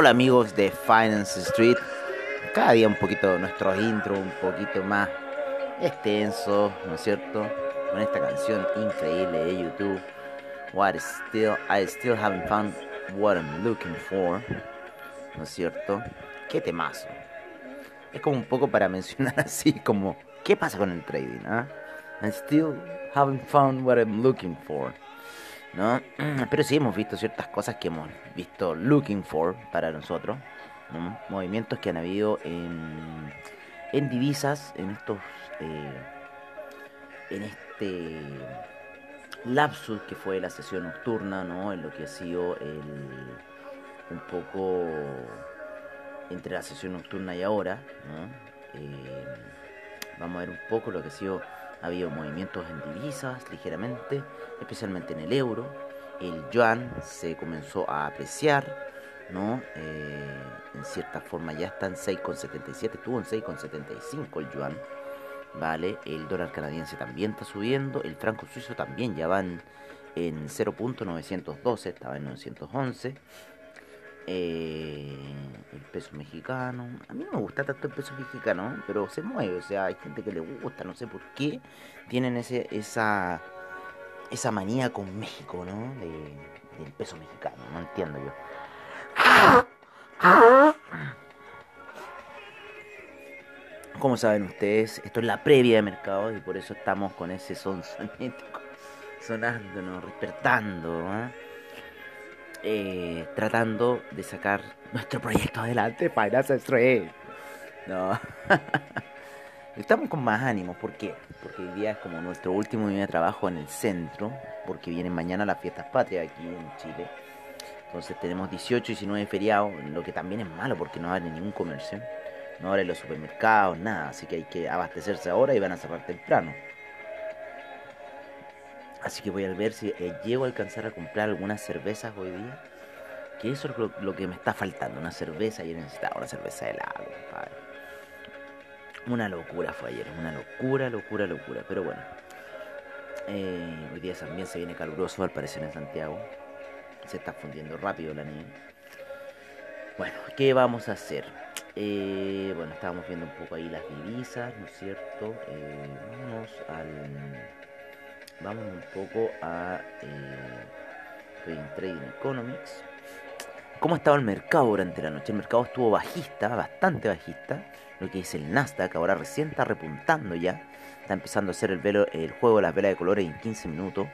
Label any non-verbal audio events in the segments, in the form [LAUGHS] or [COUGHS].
Hola amigos de Finance Street. Cada día un poquito nuestro intro, un poquito más extenso, ¿no es cierto? Con esta canción increíble de YouTube. What is still, I still haven't found what I'm looking for. ¿No es cierto? Qué temazo. Es como un poco para mencionar [LAUGHS] así como, ¿qué pasa con el trading? Ah? I still haven't found what I'm looking for. ¿No? [CLEARS THROAT] Pero sí hemos visto ciertas cosas que hemos visto looking for para nosotros, movimientos que han habido en, en divisas, en estos, eh, en este lapsus que fue la sesión nocturna, ¿no? En lo que ha sido el, un poco entre la sesión nocturna y ahora, eh, vamos a ver un poco lo que ha sido ha habido movimientos en divisas ligeramente, especialmente en el euro. El yuan se comenzó a apreciar, ¿no? Eh, en cierta forma ya está en 6,77, estuvo en 6,75 el yuan, ¿vale? El dólar canadiense también está subiendo, el franco suizo también ya va en, 0.912, estaba en 911. Eh, el peso mexicano. A mí no me gusta tanto el peso mexicano, pero se mueve. O sea, hay gente que le gusta, no sé por qué. Tienen ese, esa, esa manía con México, ¿no? del peso mexicano, no entiendo yo. Como saben ustedes, esto es la previa de mercado y por eso estamos con ese son sonándonos, despertando. ¿eh? Eh, tratando de sacar nuestro proyecto adelante, Finance Street. No. [LAUGHS] Estamos con más ánimo, ¿por qué? Porque hoy día es como nuestro último día de trabajo en el centro, porque vienen mañana las fiestas patrias aquí en Chile. Entonces tenemos 18 y 19 feriados, lo que también es malo porque no abre ningún comercio, no abre los supermercados, nada, así que hay que abastecerse ahora y van a cerrar temprano. Así que voy a ver si eh, llego a alcanzar a comprar algunas cervezas hoy día. Que eso es lo, que me está faltando. Una cerveza. Yo necesitaba una cerveza de helado, compadre. Una locura fue ayer. Una locura, locura, locura. Pero bueno. Eh, hoy día también se viene caluroso al parecer en Santiago. Se está fundiendo rápido la nieve. Bueno, ¿qué vamos a hacer? Eh, bueno, estábamos viendo un poco ahí las divisas, ¿no es cierto? vamos al vamos un poco a eh, Trading Economics. ¿Cómo estaba el mercado durante la noche? El mercado estuvo bajista, bastante bajista. Lo que es el Nasdaq ahora recién está repuntando ya. Está empezando a hacer el, velo, el juego de las velas de colores en 15 minutos.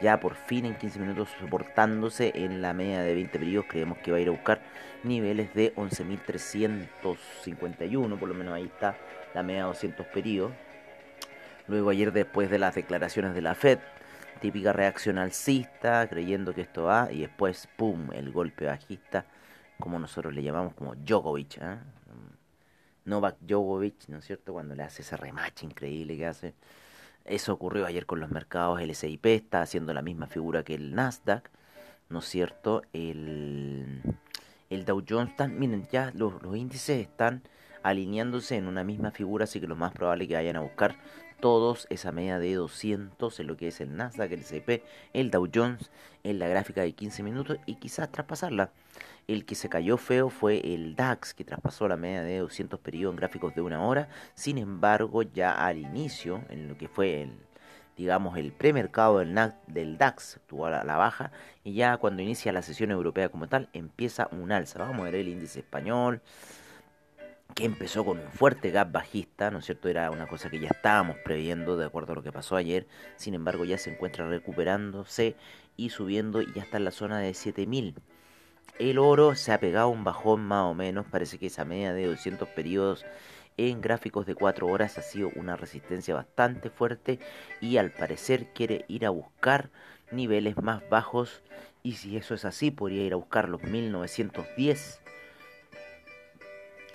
Ya por fin en 15 minutos soportándose en la media de 20 periodos. Creemos que va a ir a buscar niveles de 11.351. Por lo menos ahí está la media de 200 periodos. Luego ayer después de las declaraciones de la Fed, típica reacción alcista, creyendo que esto va, y después, ¡pum!, el golpe bajista, como nosotros le llamamos como Djokovic, ¿eh? Novak Djokovic, ¿no es cierto?, cuando le hace ese rematch increíble que hace. Eso ocurrió ayer con los mercados, el S&P está haciendo la misma figura que el Nasdaq, ¿no es cierto? El, el Dow Jones, están, miren, ya los, los índices están alineándose en una misma figura, así que lo más probable es que vayan a buscar todos esa media de 200 en lo que es el Nasdaq, el S&P, el Dow Jones en la gráfica de 15 minutos y quizás traspasarla. El que se cayó feo fue el DAX, que traspasó la media de 200 periodos en gráficos de una hora. Sin embargo, ya al inicio, en lo que fue el, digamos, el premercado del, del DAX, tuvo la, la baja, y ya cuando inicia la sesión europea como tal, empieza un alza. Vamos a ver el índice español, que empezó con un fuerte gap bajista, ¿no es cierto? Era una cosa que ya estábamos previendo de acuerdo a lo que pasó ayer, sin embargo ya se encuentra recuperándose y subiendo y ya está en la zona de 7000. El oro se ha pegado un bajón más o menos, parece que esa media de 200 periodos en gráficos de 4 horas ha sido una resistencia bastante fuerte y al parecer quiere ir a buscar niveles más bajos y si eso es así podría ir a buscar los 1910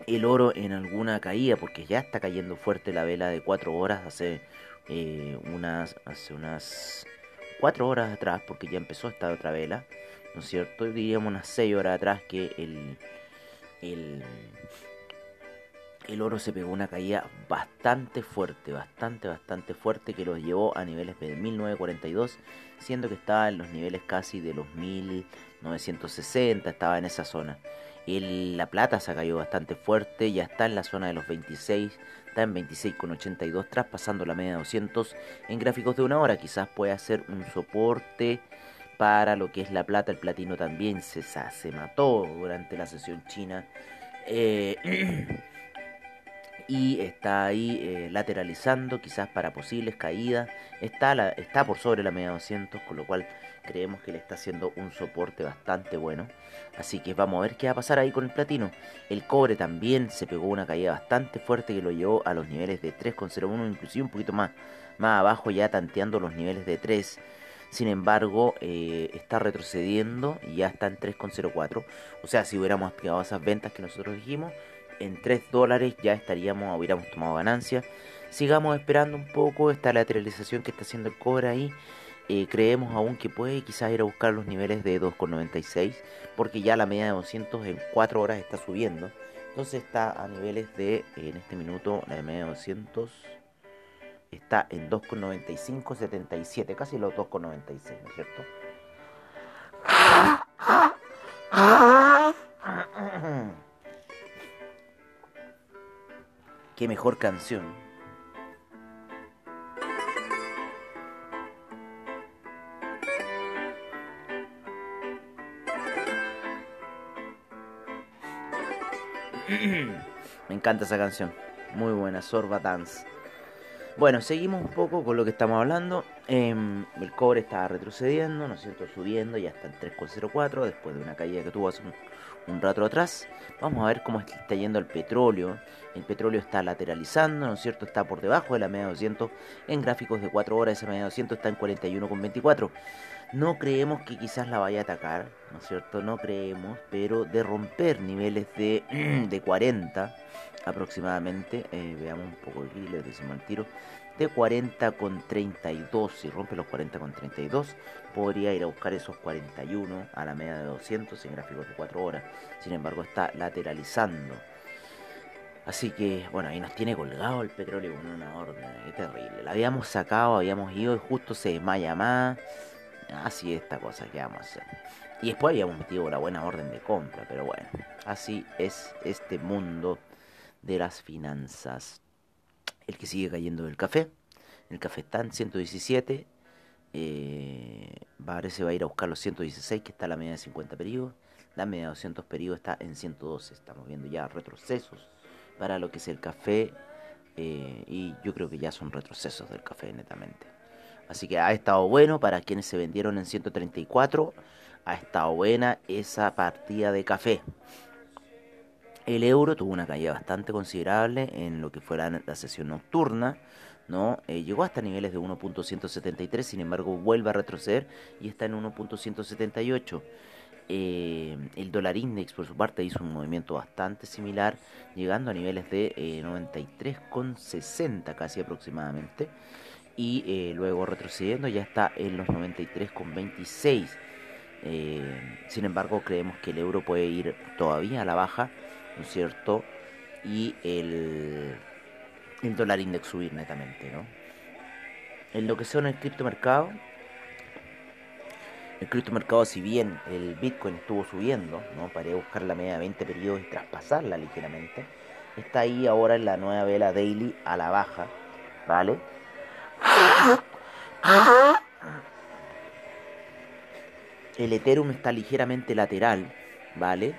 el oro en alguna caída porque ya está cayendo fuerte la vela de 4 horas hace eh, unas hace unas 4 horas atrás porque ya empezó esta otra vela ¿no es cierto? diríamos unas 6 horas atrás que el el el oro se pegó una caída bastante fuerte, bastante, bastante fuerte que los llevó a niveles de 1942, siendo que estaba en los niveles casi de los 1960, estaba en esa zona. El, la plata se cayó bastante fuerte, ya está en la zona de los 26, está en 26,82, traspasando la media de 200 en gráficos de una hora. Quizás pueda ser un soporte para lo que es la plata. El platino también se, se mató durante la sesión china. Eh, [CLEARS THROAT] y está ahí eh, lateralizando quizás para posibles caídas. Está, está por sobre la media 200, con lo cual creemos que le está haciendo un soporte bastante bueno. Así que vamos a ver qué va a pasar ahí con el platino. El cobre también se pegó una caída bastante fuerte que lo llevó a los niveles de 3,01, inclusive un poquito más, más abajo ya tanteando los niveles de 3. Sin embargo, eh, está retrocediendo y ya está en 3,04. O sea, si hubiéramos aplicado esas ventas que nosotros dijimos, en 3 dólares ya estaríamos, hubiéramos tomado ganancia. Sigamos esperando un poco esta lateralización que está haciendo el cobre ahí. Eh, creemos aún que puede quizás ir a buscar los niveles de 2,96 porque ya la media de 200 en 4 horas está subiendo. Entonces está a niveles de, en este minuto, la media de 200 está en 2,9577, casi los 2,96, ¿no es cierto? [COUGHS] Qué mejor canción. [CLEARS THROAT] Me encanta esa canción. Muy buena, Sorba Dance. Bueno, seguimos un poco con lo que estamos hablando. Em, el cobre está retrocediendo, ¿no es cierto? Subiendo, ya está en 3,04 después de una caída que tuvo hace un, rato atrás. Vamos a ver cómo está yendo el petróleo. El petróleo está lateralizando, ¿no es cierto? Está por debajo de la media 200 en gráficos de 4 horas. Esa media 200 está en 41,24. No creemos que quizás la vaya a atacar, ¿no es cierto? No creemos, pero de romper niveles de, [CLEARS THROAT] de 40 aproximadamente, eh, veamos un poco aquí, le decimos al tiro, de 40 con 32, si rompe los 40 con 32, podría ir a buscar esos 41 a la media de 200 en gráficos de 4 horas. Sin embargo, está lateralizando. Así que, bueno, ahí nos tiene colgado el petróleo con una orden. Es terrible. La habíamos sacado, habíamos ido y justo se desmaya más. Así es esta cosa que vamos a hacer. Y después habíamos metido la buena orden de compra. Pero bueno, así es este mundo de las finanzas. El que sigue cayendo del café. El café está en 117. Eh, parece va a ir a buscar los 116, que está la media de 50 periodos. La media de 200 periodos está en 112. Estamos viendo ya retrocesos para lo que es el café. Eh, y yo creo que ya son retrocesos del café netamente. Así que ha estado bueno para quienes se vendieron en 134. Ha estado buena esa partida de café. El euro tuvo una caída bastante considerable en lo que fue la, sesión nocturna. ¿no? Eh, llegó hasta niveles de 1.173, sin embargo vuelve a retroceder y está en 1.178. Eh, el dólar index por su parte hizo un movimiento bastante similar, llegando a niveles de 93,60 eh, casi aproximadamente, y luego retrocediendo ya está en los 93,26. sin embargo, creemos que el euro puede ir todavía a la baja ¿no es cierto? Y el, el dólar index subir netamente, ¿no? En lo que son el criptomercado, el criptomercado, si bien el Bitcoin estuvo subiendo, ¿no? Para buscar la media de 20 periodos y traspasarla ligeramente, está ahí ahora en la nueva vela daily a la baja, ¿vale? El Ethereum está ligeramente lateral, ¿vale?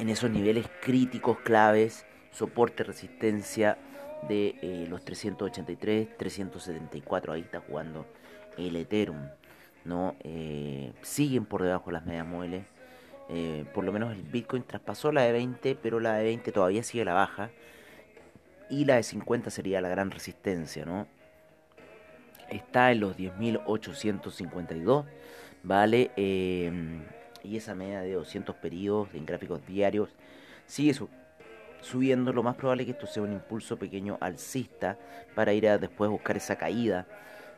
En esos niveles críticos claves, soporte, resistencia de eh, los 383, 374, ahí está jugando el Ethereum, ¿no? Eh, siguen por debajo de las medias móviles, eh, por lo menos el Bitcoin traspasó la de 20, pero la de 20 todavía sigue la baja, y la de 50 sería la gran resistencia, ¿no? Está en los 10.852, ¿vale? Y esa media de 200 periodos en gráficos diarios sigue subiendo. Lo más probable es que esto sea un impulso pequeño alcista para ir a después buscar esa caída,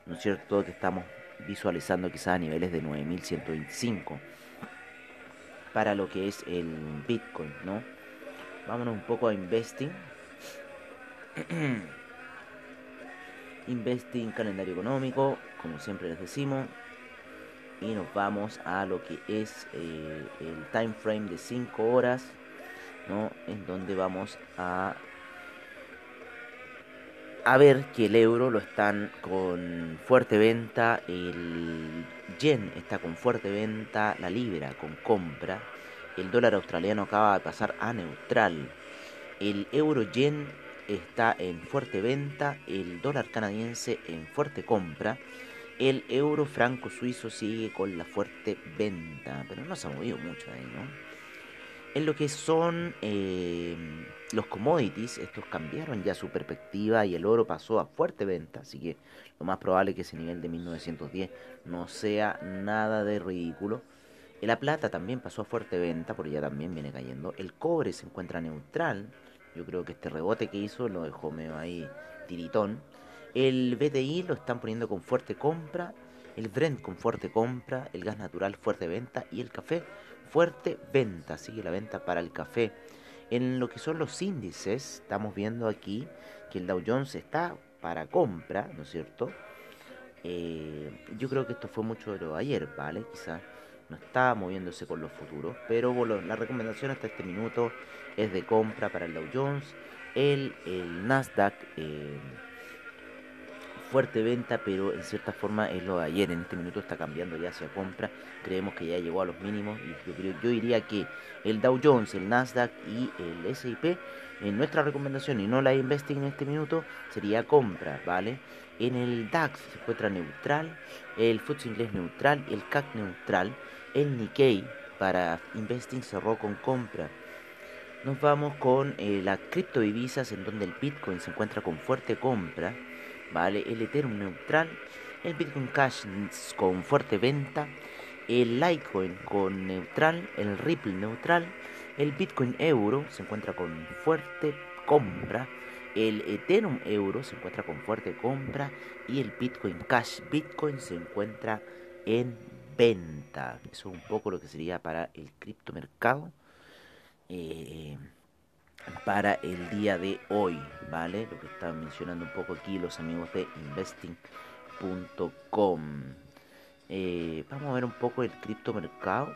¿no es cierto? Que estamos visualizando quizás a niveles de 9125 para lo que es el Bitcoin, ¿no? Vámonos un poco a investing. [CLEARS THROAT] investing, calendario económico, como siempre les decimos, y nos vamos a lo que es eh, el time frame de 5 horas ¿no? en donde vamos a a ver que el euro lo están con fuerte venta, el yen está con fuerte venta, la libra con compra, el dólar australiano acaba de pasar a neutral, el euro yen está en fuerte venta, el dólar canadiense en fuerte compra, el euro franco suizo sigue con la fuerte venta, pero no se ha movido mucho ahí, ¿no? En lo que son eh, los commodities, estos cambiaron ya su perspectiva y el oro pasó a fuerte venta, así que lo más probable es que ese nivel de 1910 no sea nada de ridículo. La plata también pasó a fuerte venta, porque ya también viene cayendo. El cobre se encuentra neutral. Yo creo que este rebote que hizo lo dejó medio ahí tiritón. El BTI lo están poniendo con fuerte compra, el Brent con fuerte compra, el gas natural fuerte venta y el café fuerte venta. Sigue la venta para el café. En lo que son los índices, estamos viendo aquí que el Dow Jones está para compra, ¿no es cierto? Eh, yo creo que esto fue mucho de lo de ayer, ¿vale? Quizás no está moviéndose con los futuros, pero bueno, la recomendación hasta este minuto es de compra para el Dow Jones, el, Nasdaq. Eh, fuerte venta, pero en cierta forma es lo de ayer. En este minuto está cambiando ya hacia compra. Creemos que ya llegó a los mínimos y yo, creo, yo diría que el Dow Jones, el Nasdaq y el S&P, en nuestra recomendación y no la investing en este minuto, sería compra, ¿vale? En el DAX se encuentra neutral, el FTSE inglés neutral, el CAC neutral, el Nikkei para investing cerró con compra. Nos vamos con eh, las criptodivisas en donde el Bitcoin se encuentra con fuerte compra ¿vale? El Ethereum neutral, el Bitcoin Cash con fuerte venta, el Litecoin con neutral, el Ripple neutral, el Bitcoin Euro se encuentra con fuerte compra, el Ethereum Euro se encuentra con fuerte compra y el Bitcoin Cash Bitcoin se encuentra en venta. Eso es un poco lo que sería para el criptomercado. Eh, para el día de hoy, ¿vale? Lo que estaban mencionando un poco aquí los amigos de investing.com. Eh, vamos a ver un poco el criptomercado.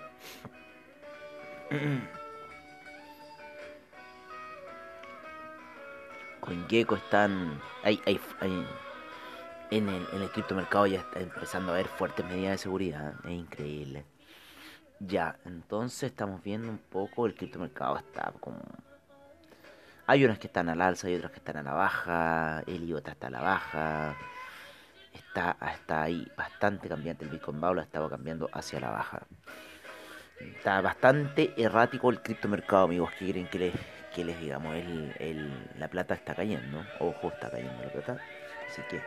[CLEARS THROAT] CoinGecko están... Hay, hay, en, el, en el criptomercado ya está empezando a haber fuertes medidas de seguridad. Es increíble. Ya, entonces estamos viendo un poco el criptomercado está como hay unas que están al alza y otras que están a la baja. El IOTA está a la baja. Está hasta ahí bastante cambiante. El Bitcoin Baula estaba cambiando hacia la baja. Está bastante errático el criptomercado, amigos. ¿Qué quieren que les, que les digamos? El, la plata está cayendo. Ojo, está cayendo la plata. Así que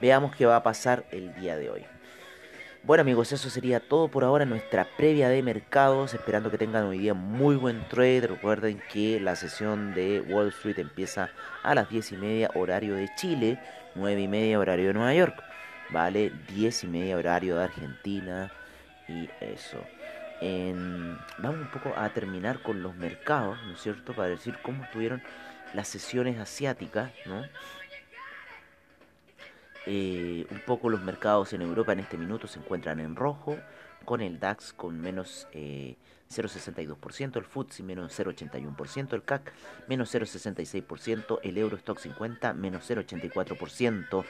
veamos qué va a pasar el día de hoy. Bueno amigos, eso sería todo por ahora nuestra previa de mercados, esperando que tengan hoy día muy buen trade. Recuerden que la sesión de Wall Street empieza a las 10 y media horario de Chile, 9 y media horario de Nueva York, ¿vale? 10 y media horario de Argentina y eso. Vamos un poco a terminar con los mercados, ¿no es cierto? Para decir cómo estuvieron las sesiones asiáticas, ¿no? Eh, un poco los mercados en Europa en este minuto se encuentran en rojo, con el DAX con menos 0,62%, eh, el FTSE menos 0,81%, el CAC menos 0,66%, el Eurostock 50 menos 0,84%.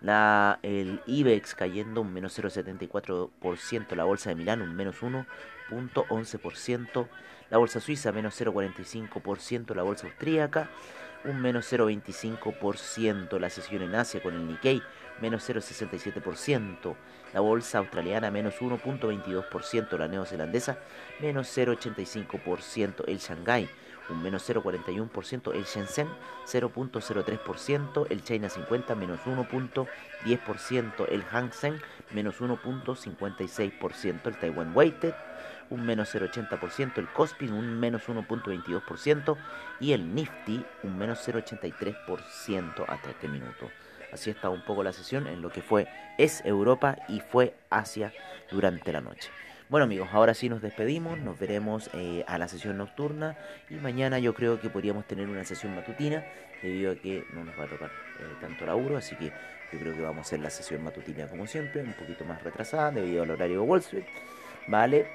La, el IBEX cayendo un menos 0,74%, la bolsa de Milán un menos 1,11%, la bolsa suiza menos 0,45%, la bolsa austríaca un menos 0,25%, la sesión en Asia con el Nikkei menos 0,67%, la bolsa australiana menos 1,22%, la neozelandesa menos 0,85%, el Shanghai un menos 0,41%, el Shenzhen 0,03%, el China 50 menos 1,10%, el Hang Seng menos 1,56%, el Taiwan Weighted un menos 0,80%, el Cospin un menos 1,22% y el Nifty un menos 0,83% hasta este minuto. Así está un poco la sesión en lo que fue es Europa y fue Asia durante la noche. Bueno amigos, ahora sí nos despedimos, nos veremos eh, a la sesión nocturna y mañana yo creo que podríamos tener una sesión matutina debido a que no nos va a tocar eh, tanto laburo, así que yo creo que vamos a hacer la sesión matutina como siempre, un poquito más retrasada debido al horario de Wall Street, ¿vale?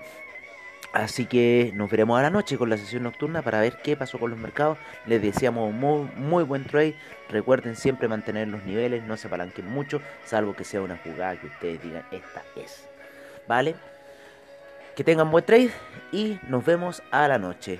Así que nos veremos a la noche con la sesión nocturna para ver qué pasó con los mercados. Les deseamos muy, muy buen trade. Recuerden siempre mantener los niveles, no se apalanquen mucho, salvo que sea una jugada que ustedes digan esta es. ¿Vale? Que tengan buen trade y nos vemos a la noche.